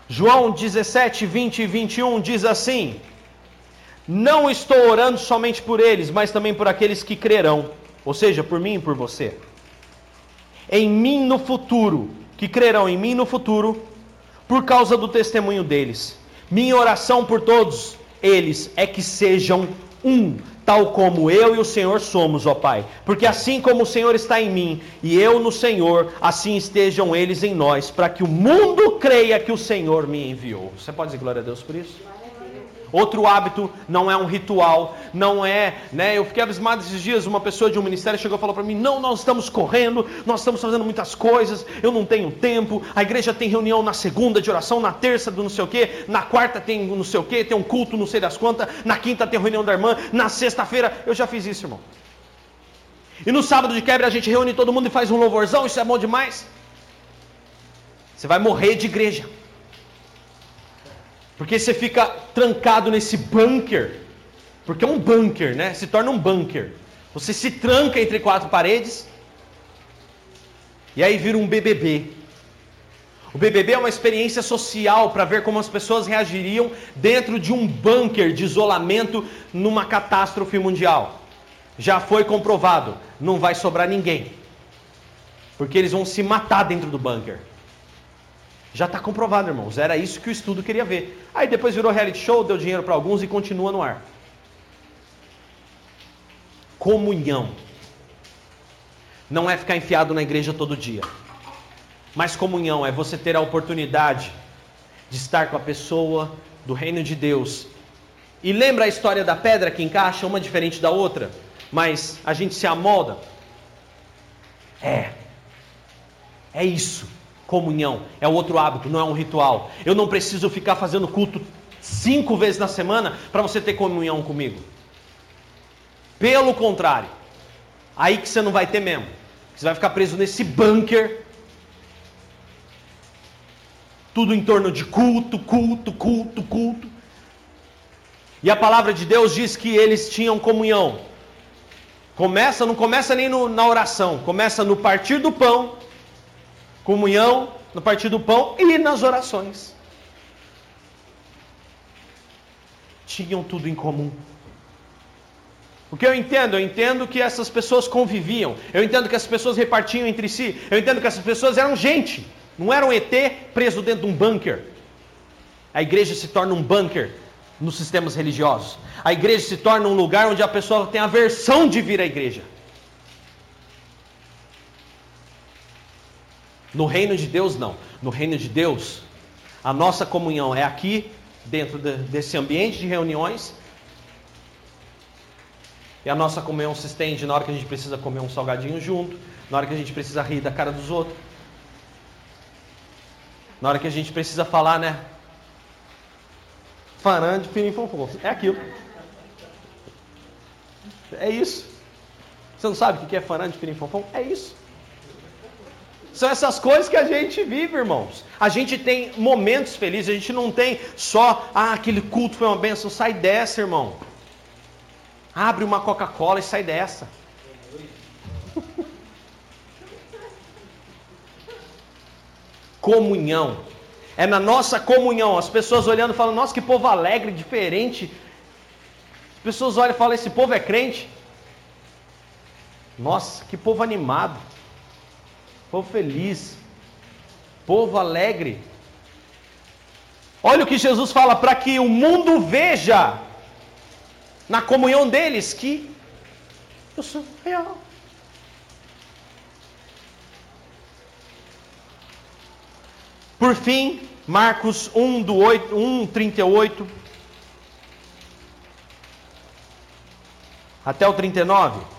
João 17, 20 e 21 diz assim: não estou orando somente por eles, mas também por aqueles que crerão, ou seja, por mim e por você. Em mim no futuro, que crerão em mim no futuro, por causa do testemunho deles. Minha oração por todos eles é que sejam um, tal como eu e o Senhor somos, ó Pai. Porque assim como o Senhor está em mim e eu no Senhor, assim estejam eles em nós, para que o mundo creia que o Senhor me enviou. Você pode dizer glória a Deus por isso? Outro hábito não é um ritual, não é, né? Eu fiquei abismado esses dias, uma pessoa de um ministério chegou e falou para mim: "Não, nós estamos correndo, nós estamos fazendo muitas coisas, eu não tenho tempo. A igreja tem reunião na segunda de oração, na terça do não sei o quê, na quarta tem não sei o quê, tem um culto não sei das quantas, na quinta tem reunião da irmã, na sexta-feira eu já fiz isso, irmão. E no sábado de quebra a gente reúne todo mundo e faz um louvorzão, isso é bom demais. Você vai morrer de igreja. Porque você fica trancado nesse bunker. Porque é um bunker, né? Se torna um bunker. Você se tranca entre quatro paredes. E aí vira um BBB. O BBB é uma experiência social para ver como as pessoas reagiriam dentro de um bunker de isolamento numa catástrofe mundial. Já foi comprovado, não vai sobrar ninguém. Porque eles vão se matar dentro do bunker. Já está comprovado, irmãos. Era isso que o estudo queria ver. Aí depois virou reality show, deu dinheiro para alguns e continua no ar. Comunhão. Não é ficar enfiado na igreja todo dia. Mas comunhão é você ter a oportunidade de estar com a pessoa do reino de Deus. E lembra a história da pedra que encaixa uma diferente da outra, mas a gente se amolda? É. É isso comunhão, é outro hábito, não é um ritual. Eu não preciso ficar fazendo culto cinco vezes na semana para você ter comunhão comigo. Pelo contrário, aí que você não vai ter mesmo. Você vai ficar preso nesse bunker. Tudo em torno de culto, culto, culto, culto. E a palavra de Deus diz que eles tinham comunhão. Começa, não começa nem no, na oração, começa no partir do pão comunhão, no partir do pão e nas orações. Tinham tudo em comum. O que eu entendo? Eu entendo que essas pessoas conviviam. Eu entendo que essas pessoas repartiam entre si. Eu entendo que essas pessoas eram gente. Não eram ET preso dentro de um bunker. A igreja se torna um bunker nos sistemas religiosos. A igreja se torna um lugar onde a pessoa tem aversão de vir à igreja. No reino de Deus, não. No reino de Deus, a nossa comunhão é aqui, dentro de, desse ambiente de reuniões. E a nossa comunhão se estende na hora que a gente precisa comer um salgadinho junto, na hora que a gente precisa rir da cara dos outros, na hora que a gente precisa falar, né? Farande, finim, É aquilo. É isso. Você não sabe o que é farande, finim, fofão? É isso. São essas coisas que a gente vive, irmãos. A gente tem momentos felizes, a gente não tem só, ah, aquele culto foi uma benção, sai dessa, irmão. Abre uma Coca-Cola e sai dessa. [laughs] comunhão. É na nossa comunhão. As pessoas olhando falam, nossa, que povo alegre, diferente. As pessoas olham e falam, esse povo é crente. Nossa, que povo animado povo feliz, povo alegre. Olha o que Jesus fala para que o mundo veja na comunhão deles que eu sou real. Por fim, Marcos 1, do 8, 1 38 até o 39.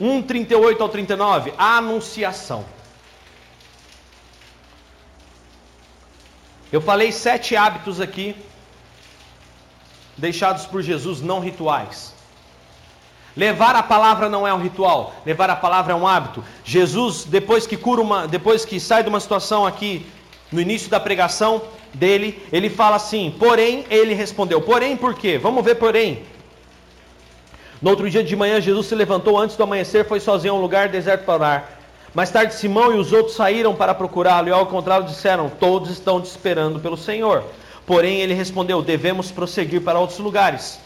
1, 38 ao 39, a anunciação. Eu falei sete hábitos aqui, deixados por Jesus, não rituais. Levar a palavra não é um ritual, levar a palavra é um hábito. Jesus, depois que cura uma, depois que sai de uma situação aqui no início da pregação dele, ele fala assim: "Porém, ele respondeu: Porém, por quê? Vamos ver porém. No outro dia de manhã, Jesus se levantou antes do amanhecer, foi sozinho a um lugar deserto para orar. Mais tarde, Simão e os outros saíram para procurá-lo, e ao contrário disseram: Todos estão te esperando pelo Senhor. Porém, ele respondeu: Devemos prosseguir para outros lugares,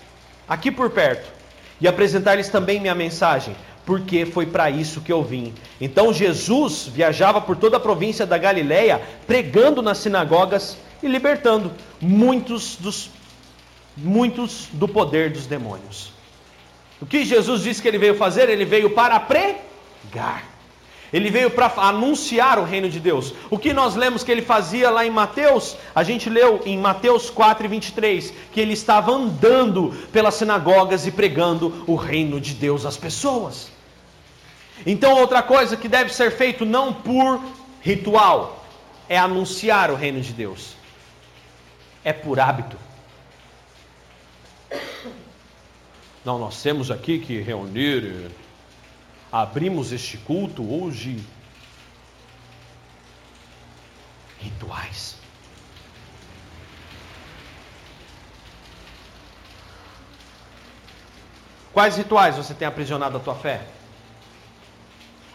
aqui por perto, e apresentar-lhes também minha mensagem, porque foi para isso que eu vim. Então Jesus viajava por toda a província da Galiléia, pregando nas sinagogas e libertando muitos dos muitos do poder dos demônios. O que Jesus disse que ele veio fazer? Ele veio para pregar. Ele veio para anunciar o reino de Deus. O que nós lemos que ele fazia lá em Mateus, a gente leu em Mateus 4 e 23, que ele estava andando pelas sinagogas e pregando o reino de Deus às pessoas. Então, outra coisa que deve ser feito não por ritual, é anunciar o reino de Deus. É por hábito. Não, nós temos aqui que reunir, abrimos este culto hoje. Rituais. Quais rituais você tem aprisionado a tua fé?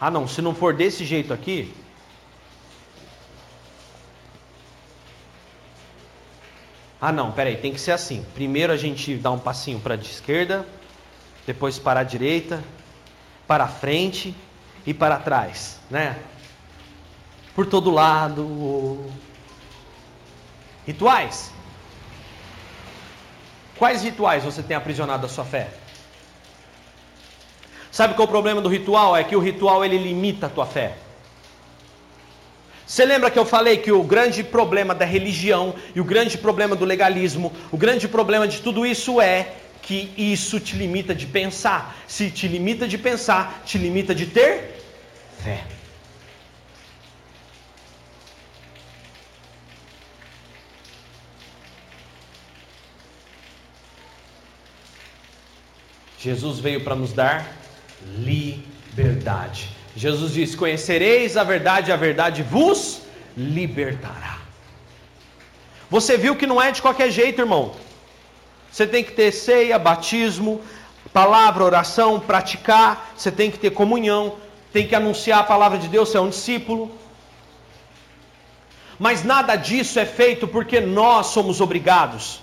Ah, não, se não for desse jeito aqui, Ah, não, peraí, tem que ser assim. Primeiro a gente dá um passinho para a esquerda, depois para a direita, para a frente e para trás, né? Por todo lado. Rituais. Quais rituais você tem aprisionado a sua fé? Sabe qual é o problema do ritual? É que o ritual ele limita a tua fé. Você lembra que eu falei que o grande problema da religião e o grande problema do legalismo, o grande problema de tudo isso é que isso te limita de pensar. Se te limita de pensar, te limita de ter fé. Jesus veio para nos dar liberdade. Jesus disse: Conhecereis a verdade, a verdade vos libertará. Você viu que não é de qualquer jeito, irmão. Você tem que ter ceia, batismo, palavra, oração, praticar, você tem que ter comunhão, tem que anunciar a palavra de Deus, você é um discípulo. Mas nada disso é feito porque nós somos obrigados.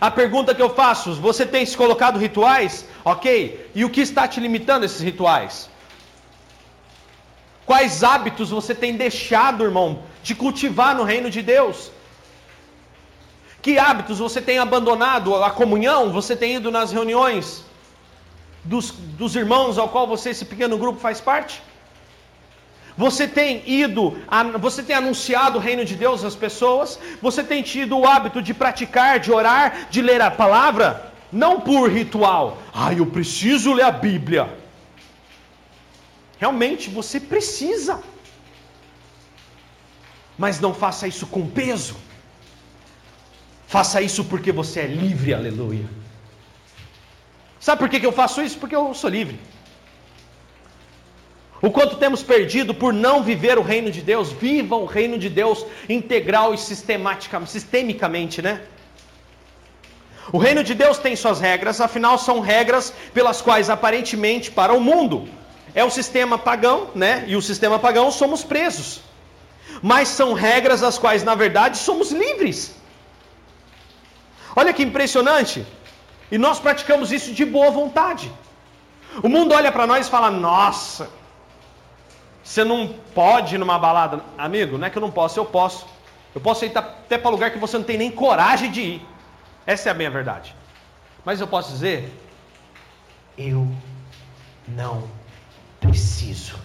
A pergunta que eu faço: você tem se colocado rituais? Ok. E o que está te limitando esses rituais? Quais hábitos você tem deixado, irmão, de cultivar no reino de Deus? Que hábitos você tem abandonado? A comunhão? Você tem ido nas reuniões? dos, dos irmãos ao qual você, esse pequeno grupo, faz parte? Você tem ido, você tem anunciado o reino de Deus às pessoas? Você tem tido o hábito de praticar, de orar, de ler a palavra? Não por ritual. Ah, eu preciso ler a Bíblia. Realmente você precisa. Mas não faça isso com peso. Faça isso porque você é livre, aleluia. Sabe por que eu faço isso? Porque eu sou livre. O quanto temos perdido por não viver o reino de Deus, viva o reino de Deus integral e sistemicamente, né? O reino de Deus tem suas regras, afinal são regras pelas quais aparentemente para o mundo é o sistema pagão, né? E o sistema pagão somos presos. Mas são regras as quais na verdade somos livres. Olha que impressionante. E nós praticamos isso de boa vontade. O mundo olha para nós e fala: "Nossa, você não pode ir numa balada. Amigo, não é que eu não posso, eu posso. Eu posso ir até para lugar que você não tem nem coragem de ir. Essa é a minha verdade. Mas eu posso dizer, eu não preciso.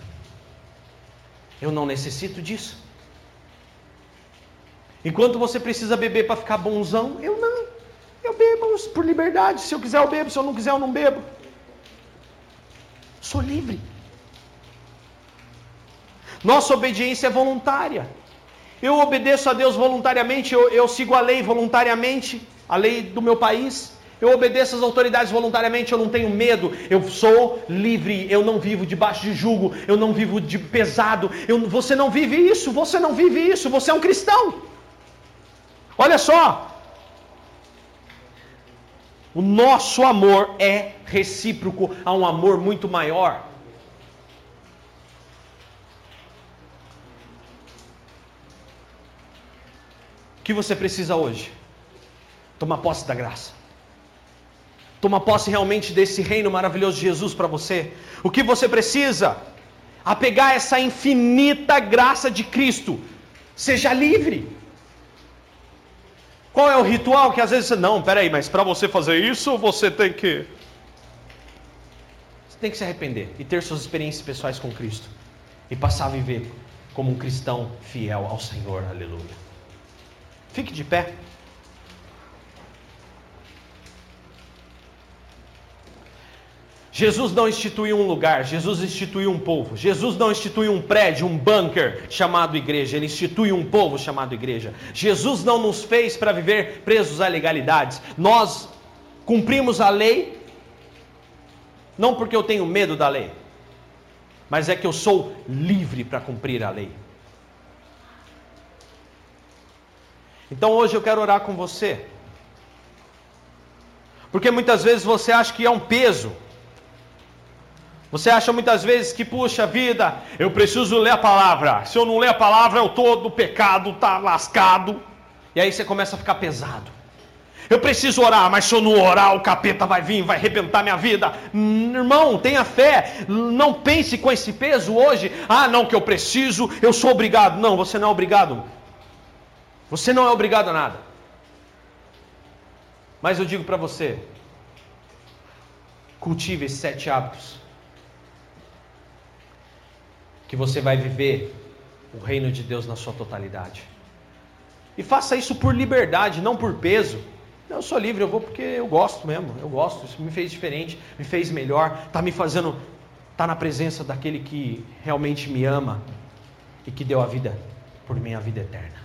Eu não necessito disso. Enquanto você precisa beber para ficar bonzão, eu não. Eu bebo por liberdade. Se eu quiser, eu bebo. Se eu não quiser, eu não bebo. Sou livre. Nossa obediência é voluntária. Eu obedeço a Deus voluntariamente, eu, eu sigo a lei voluntariamente, a lei do meu país. Eu obedeço às autoridades voluntariamente, eu não tenho medo, eu sou livre, eu não vivo debaixo de jugo, eu não vivo de pesado. Eu, você não vive isso, você não vive isso, você é um cristão. Olha só, o nosso amor é recíproco a um amor muito maior. que você precisa hoje? Tomar posse da graça. Tomar posse realmente desse reino maravilhoso de Jesus para você. O que você precisa? Apegar essa infinita graça de Cristo. Seja livre. Qual é o ritual que às vezes você. Não, peraí, mas para você fazer isso, você tem que. Você tem que se arrepender e ter suas experiências pessoais com Cristo. E passar a viver como um cristão fiel ao Senhor. Aleluia. Fique de pé. Jesus não instituiu um lugar, Jesus instituiu um povo. Jesus não instituiu um prédio, um bunker chamado igreja, ele institui um povo chamado igreja. Jesus não nos fez para viver presos a legalidades. Nós cumprimos a lei não porque eu tenho medo da lei, mas é que eu sou livre para cumprir a lei. Então hoje eu quero orar com você. Porque muitas vezes você acha que é um peso. Você acha muitas vezes que, puxa vida, eu preciso ler a palavra. Se eu não ler a palavra, eu estou do pecado, tá lascado. E aí você começa a ficar pesado. Eu preciso orar, mas se eu não orar, o capeta vai vir, vai arrebentar minha vida. Irmão, tenha fé. Não pense com esse peso hoje. Ah, não, que eu preciso, eu sou obrigado. Não, você não é obrigado. Você não é obrigado a nada. Mas eu digo para você: cultive esses sete hábitos. Que você vai viver o reino de Deus na sua totalidade. E faça isso por liberdade, não por peso. Eu sou livre, eu vou porque eu gosto mesmo. Eu gosto, isso me fez diferente, me fez melhor, está me fazendo, está na presença daquele que realmente me ama e que deu a vida por minha vida eterna.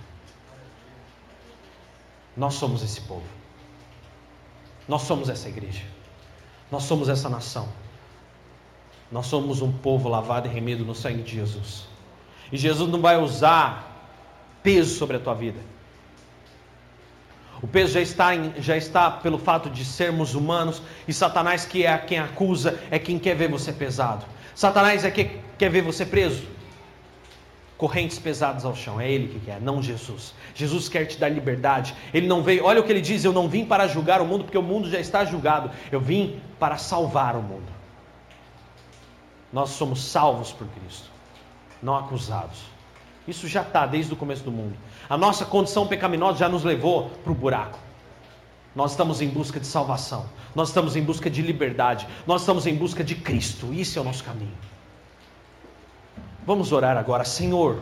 Nós somos esse povo. Nós somos essa igreja. Nós somos essa nação. Nós somos um povo lavado e remido no sangue de Jesus. E Jesus não vai usar peso sobre a tua vida. O peso já está, em, já está pelo fato de sermos humanos e Satanás, que é quem acusa, é quem quer ver você pesado. Satanás é quem quer ver você preso correntes pesadas ao chão. É Ele que quer, não Jesus. Jesus quer te dar liberdade. Ele não veio, olha o que ele diz: Eu não vim para julgar o mundo, porque o mundo já está julgado. Eu vim para salvar o mundo. Nós somos salvos por Cristo, não acusados. Isso já está desde o começo do mundo. A nossa condição pecaminosa já nos levou para o buraco. Nós estamos em busca de salvação, nós estamos em busca de liberdade, nós estamos em busca de Cristo, isso é o nosso caminho. Vamos orar agora, Senhor.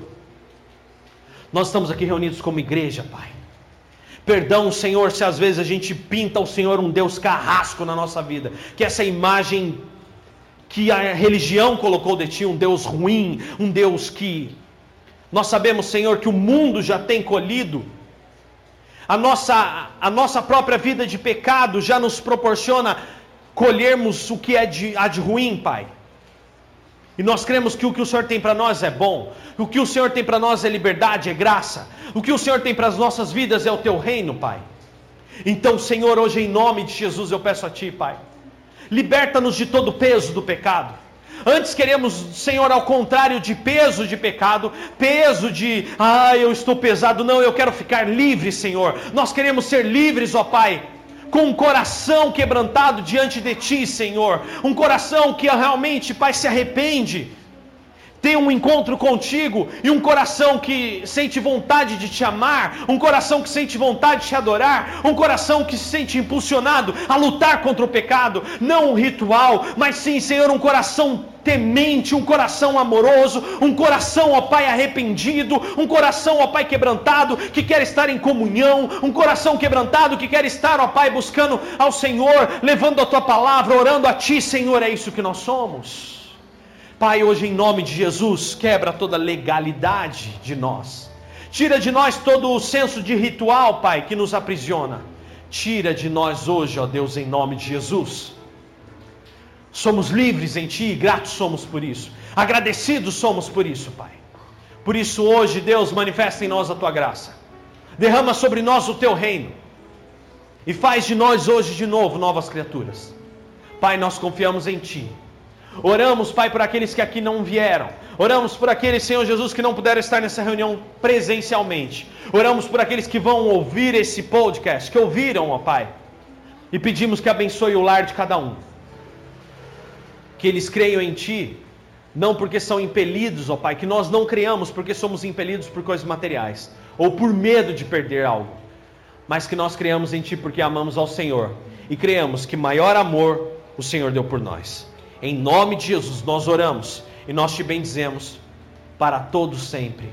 Nós estamos aqui reunidos como igreja, Pai. Perdão, Senhor, se às vezes a gente pinta o Senhor um Deus carrasco na nossa vida, que essa imagem que a religião colocou de ti, um Deus ruim, um Deus que nós sabemos, Senhor, que o mundo já tem colhido. A nossa, a nossa própria vida de pecado já nos proporciona colhermos o que é de, há de ruim, Pai. E nós cremos que o que o Senhor tem para nós é bom, o que o Senhor tem para nós é liberdade, é graça, o que o Senhor tem para as nossas vidas é o teu reino, Pai. Então, Senhor, hoje em nome de Jesus eu peço a Ti, Pai, liberta-nos de todo o peso do pecado. Antes queremos, Senhor, ao contrário de peso de pecado, peso de, ah, eu estou pesado, não, eu quero ficar livre, Senhor. Nós queremos ser livres, ó Pai, com um coração quebrantado diante de Ti, Senhor. Um coração que realmente, Pai, se arrepende. Tem um encontro contigo e um coração que sente vontade de te amar, um coração que sente vontade de te adorar, um coração que se sente impulsionado a lutar contra o pecado, não um ritual, mas sim, Senhor, um coração temente, um coração amoroso, um coração, ó Pai, arrependido, um coração, ó Pai, quebrantado, que quer estar em comunhão, um coração quebrantado que quer estar, ó Pai, buscando ao Senhor, levando a tua palavra, orando a Ti, Senhor, é isso que nós somos. Pai, hoje em nome de Jesus, quebra toda legalidade de nós. Tira de nós todo o senso de ritual, Pai, que nos aprisiona. Tira de nós hoje, ó Deus, em nome de Jesus Somos livres em Ti e gratos somos por isso. Agradecidos somos por isso, Pai. Por isso, hoje, Deus, manifesta em nós a Tua graça. Derrama sobre nós o Teu reino. E faz de nós hoje de novo novas criaturas. Pai, nós confiamos em Ti. Oramos, Pai, por aqueles que aqui não vieram. Oramos por aqueles, Senhor Jesus, que não puderam estar nessa reunião presencialmente. Oramos por aqueles que vão ouvir esse podcast, que ouviram, ó Pai. E pedimos que abençoe o lar de cada um que eles creiam em Ti, não porque são impelidos, ó Pai, que nós não criamos porque somos impelidos por coisas materiais, ou por medo de perder algo, mas que nós criamos em Ti porque amamos ao Senhor e creamos que maior amor o Senhor deu por nós. Em nome de Jesus nós oramos e nós te bendizemos para todos sempre.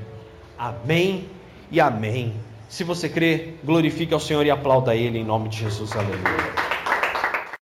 Amém e amém. Se você crê, glorifique ao Senhor e aplauda Ele em nome de Jesus. Aleluia.